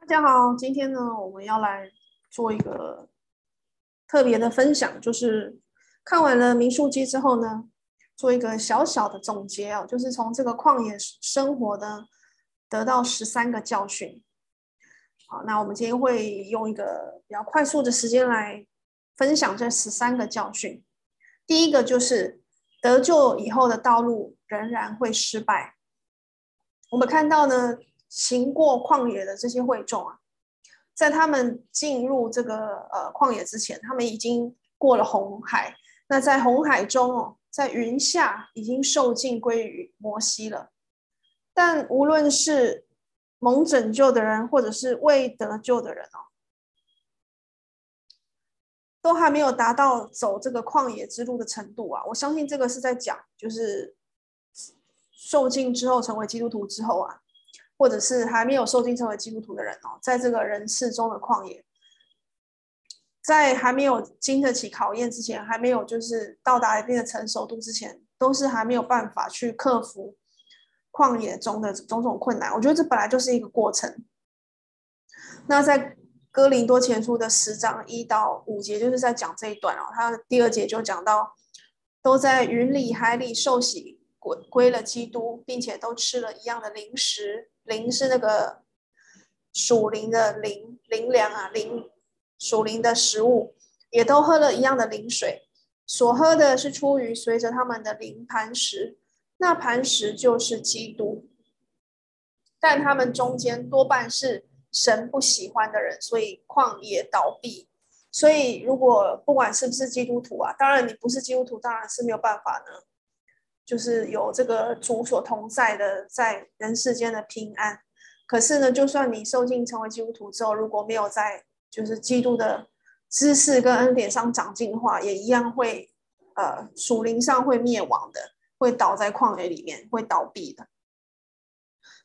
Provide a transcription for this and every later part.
大家好，今天呢，我们要来做一个特别的分享，就是看完了《民数记》之后呢，做一个小小的总结哦，就是从这个旷野生活的，得到十三个教训。好，那我们今天会用一个比较快速的时间来分享这十三个教训。第一个就是得救以后的道路仍然会失败。我们看到呢，行过旷野的这些会众啊，在他们进入这个呃旷野之前，他们已经过了红海。那在红海中哦，在云下已经受尽归于摩西了。但无论是蒙拯救的人，或者是未得救的人哦，都还没有达到走这个旷野之路的程度啊！我相信这个是在讲，就是受尽之后成为基督徒之后啊，或者是还没有受精成为基督徒的人哦，在这个人世中的旷野，在还没有经得起考验之前，还没有就是到达一定的成熟度之前，都是还没有办法去克服。旷野中的种种困难，我觉得这本来就是一个过程。那在哥林多前书的十章一到五节，就是在讲这一段哦。他第二节就讲到，都在云里海里受洗归归了基督，并且都吃了一样的零食，灵是那个属灵的灵灵粮啊，灵属灵的食物，也都喝了一样的灵水，所喝的是出于随着他们的灵磐石。那磐石就是基督，但他们中间多半是神不喜欢的人，所以旷野倒闭。所以，如果不管是不是基督徒啊，当然你不是基督徒，当然是没有办法呢，就是有这个主所同在的在人世间的平安。可是呢，就算你受尽成为基督徒之后，如果没有在就是基督的知识跟恩典上长进的话，也一样会呃属灵上会灭亡的。会倒在旷野里面，会倒闭的。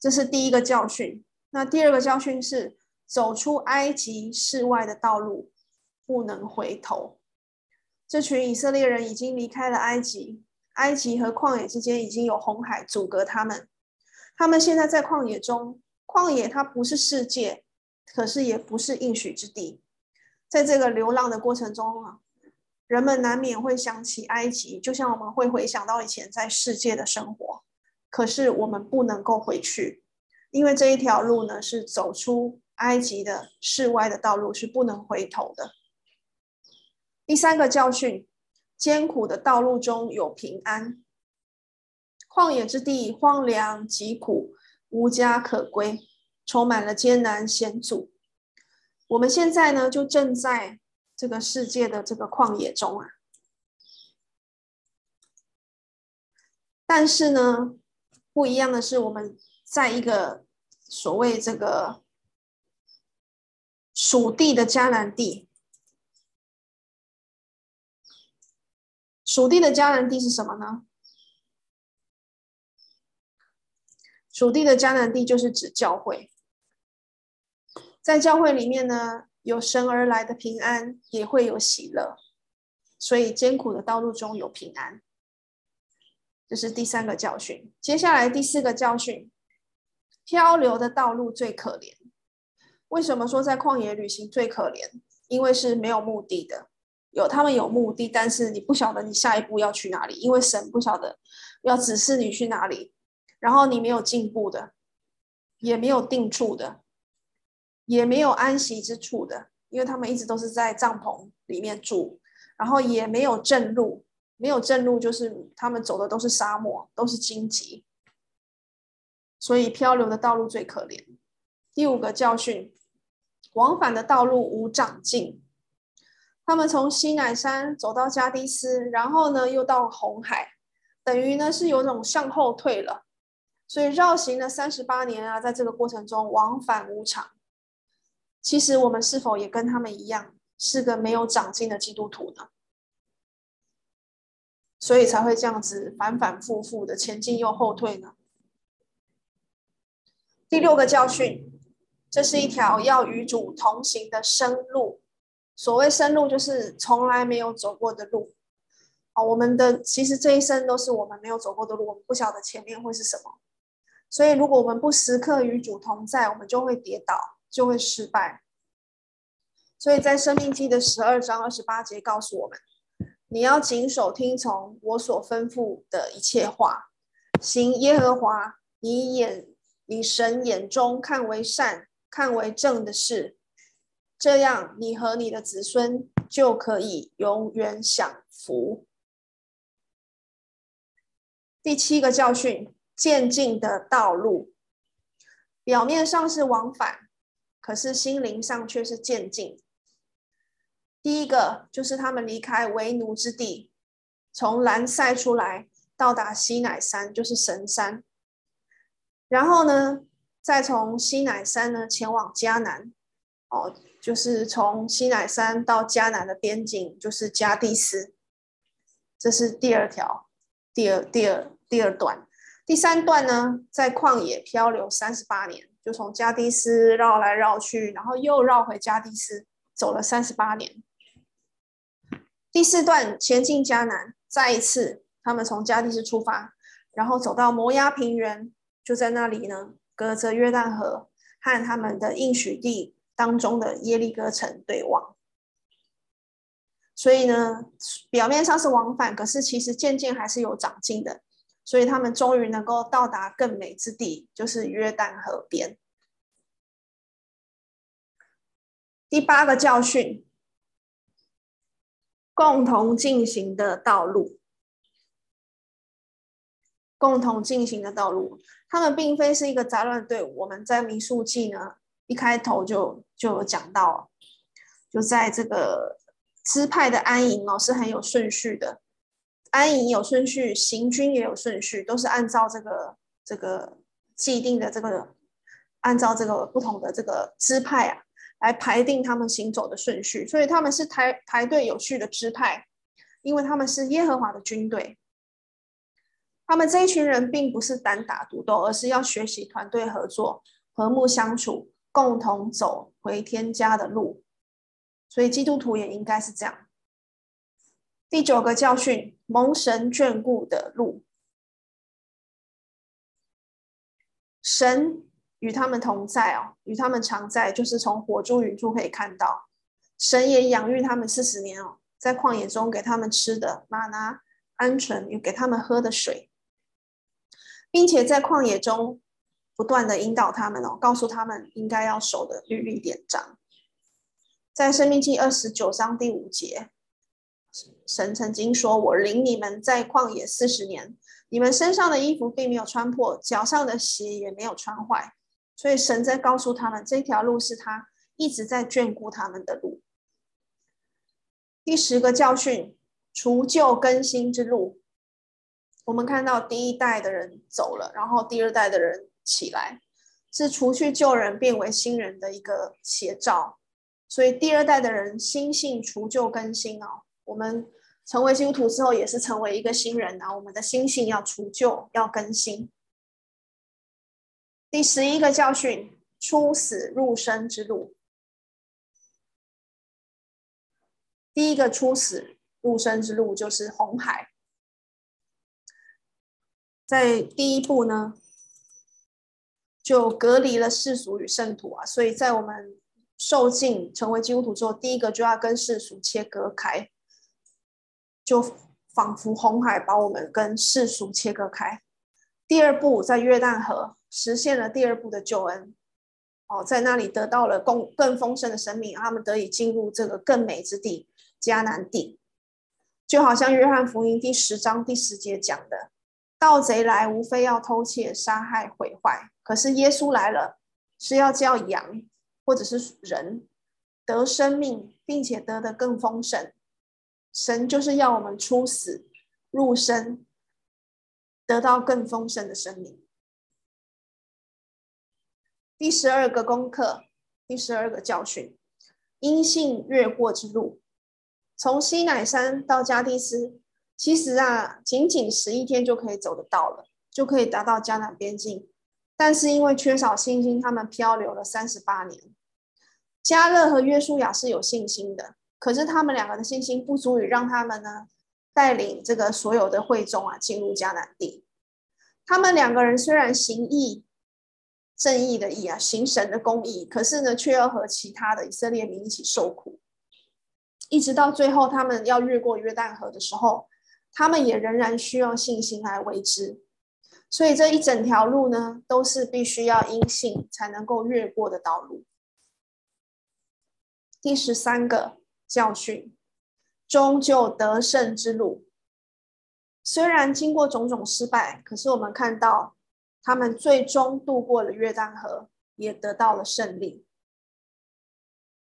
这是第一个教训。那第二个教训是，走出埃及世外的道路不能回头。这群以色列人已经离开了埃及，埃及和旷野之间已经有红海阻隔他们。他们现在在旷野中，旷野它不是世界，可是也不是应许之地。在这个流浪的过程中啊。人们难免会想起埃及，就像我们会回想到以前在世界的生活。可是我们不能够回去，因为这一条路呢，是走出埃及的世外的道路，是不能回头的。第三个教训：艰苦的道路中有平安。旷野之地荒凉疾苦，无家可归，充满了艰难险阻。我们现在呢，就正在。这个世界的这个旷野中啊，但是呢，不一样的是，我们在一个所谓这个属地的迦南地。属地的迦南地是什么呢？属地的迦南地就是指教会，在教会里面呢。有神而来的平安，也会有喜乐，所以艰苦的道路中有平安，这是第三个教训。接下来第四个教训，漂流的道路最可怜。为什么说在旷野旅行最可怜？因为是没有目的的，有他们有目的，但是你不晓得你下一步要去哪里，因为神不晓得要指示你去哪里，然后你没有进步的，也没有定处的。也没有安息之处的，因为他们一直都是在帐篷里面住，然后也没有正路，没有正路就是他们走的都是沙漠，都是荆棘，所以漂流的道路最可怜。第五个教训，往返的道路无长进，他们从西乃山走到加低斯，然后呢又到红海，等于呢是有种向后退了，所以绕行了三十八年啊，在这个过程中往返无常。其实我们是否也跟他们一样，是个没有长进的基督徒呢？所以才会这样子反反复复的前进又后退呢？第六个教训，这是一条要与主同行的生路。所谓生路，就是从来没有走过的路。啊，我们的其实这一生都是我们没有走过的路，我们不晓得前面会是什么。所以，如果我们不时刻与主同在，我们就会跌倒。就会失败。所以在《生命记》的十二章二十八节告诉我们：你要谨守听从我所吩咐的一切话，行耶和华你眼你神眼中看为善、看为正的事，这样你和你的子孙就可以永远享福。第七个教训：渐进的道路，表面上是往返，可是心灵上却是渐进。第一个就是他们离开为奴之地，从兰塞出来，到达西乃山，就是神山。然后呢，再从西乃山呢前往迦南，哦，就是从西乃山到迦南的边境，就是迦迪斯。这是第二条，第二、第二、第二段。第三段呢，在旷野漂流三十八年，就从迦迪斯绕来绕去，然后又绕回迦迪斯，走了三十八年。第四段前进迦南，再一次他们从迦迪斯出发，然后走到摩押平原，就在那里呢，隔着约旦河和他们的应许地当中的耶利哥城对望。所以呢，表面上是往返，可是其实渐渐还是有长进的。所以他们终于能够到达更美之地，就是约旦河边。第八个教训。共同进行的道路，共同进行的道路，他们并非是一个杂乱队伍。我们在民数记呢，一开头就就有讲到，就在这个支派的安营哦，是很有顺序的，安营有顺序，行军也有顺序，都是按照这个这个既定的这个，按照这个不同的这个支派啊。来排定他们行走的顺序，所以他们是排排队有序的支派，因为他们是耶和华的军队。他们这一群人并不是单打独斗，而是要学习团队合作、和睦相处，共同走回天家的路。所以基督徒也应该是这样。第九个教训：蒙神眷顾的路，神。与他们同在哦，与他们常在，就是从火柱云柱可以看到，神也养育他们四十年哦，在旷野中给他们吃的吗哪、鹌鹑，又给他们喝的水，并且在旷野中不断的引导他们哦，告诉他们应该要守的律例典章。在生命记二十九章第五节，神曾经说：“我领你们在旷野四十年，你们身上的衣服并没有穿破，脚上的鞋也没有穿坏。”所以神在告诉他们，这条路是他一直在眷顾他们的路。第十个教训：除旧更新之路。我们看到第一代的人走了，然后第二代的人起来，是除去旧人变为新人的一个写照。所以第二代的人心性除旧更新哦。我们成为基督徒之后，也是成为一个新人啊。我们的心性要除旧，要更新。第十一个教训：出死入生之路。第一个出死入生之路就是红海。在第一步呢，就隔离了世俗与圣徒啊，所以在我们受浸成为基督徒之后，第一个就要跟世俗切割开，就仿佛红海把我们跟世俗切割开。第二步在约旦河。实现了第二步的救恩，哦，在那里得到了更更丰盛的生命，他们得以进入这个更美之地迦南地，就好像约翰福音第十章第十节讲的：“盗贼来，无非要偷窃、杀害、毁坏。可是耶稣来了，是要叫羊或者是人得生命，并且得的更丰盛。神就是要我们出死入生，得到更丰盛的生命。”第十二个功课，第十二个教训，因信越过之路，从西乃山到迦蒂斯，其实啊，仅仅十一天就可以走得到了，就可以达到迦南边境。但是因为缺少信心，他们漂流了三十八年。迦勒和约书亚是有信心的，可是他们两个的信心不足以让他们呢带领这个所有的会众啊进入迦南地。他们两个人虽然行义。正义的义啊，行神的公义，可是呢，却要和其他的以色列民一起受苦，一直到最后他们要越过约旦河的时候，他们也仍然需要信心来为之。所以这一整条路呢，都是必须要因信才能够越过的道路。第十三个教训，终究得胜之路。虽然经过种种失败，可是我们看到他们最终渡过了约旦河，也得到了胜利。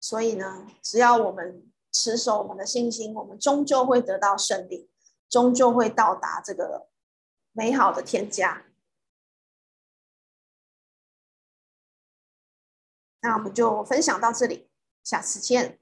所以呢，只要我们持守我们的信心，我们终究会得到胜利，终究会到达这个美好的添加。那我们就分享到这里。下次见。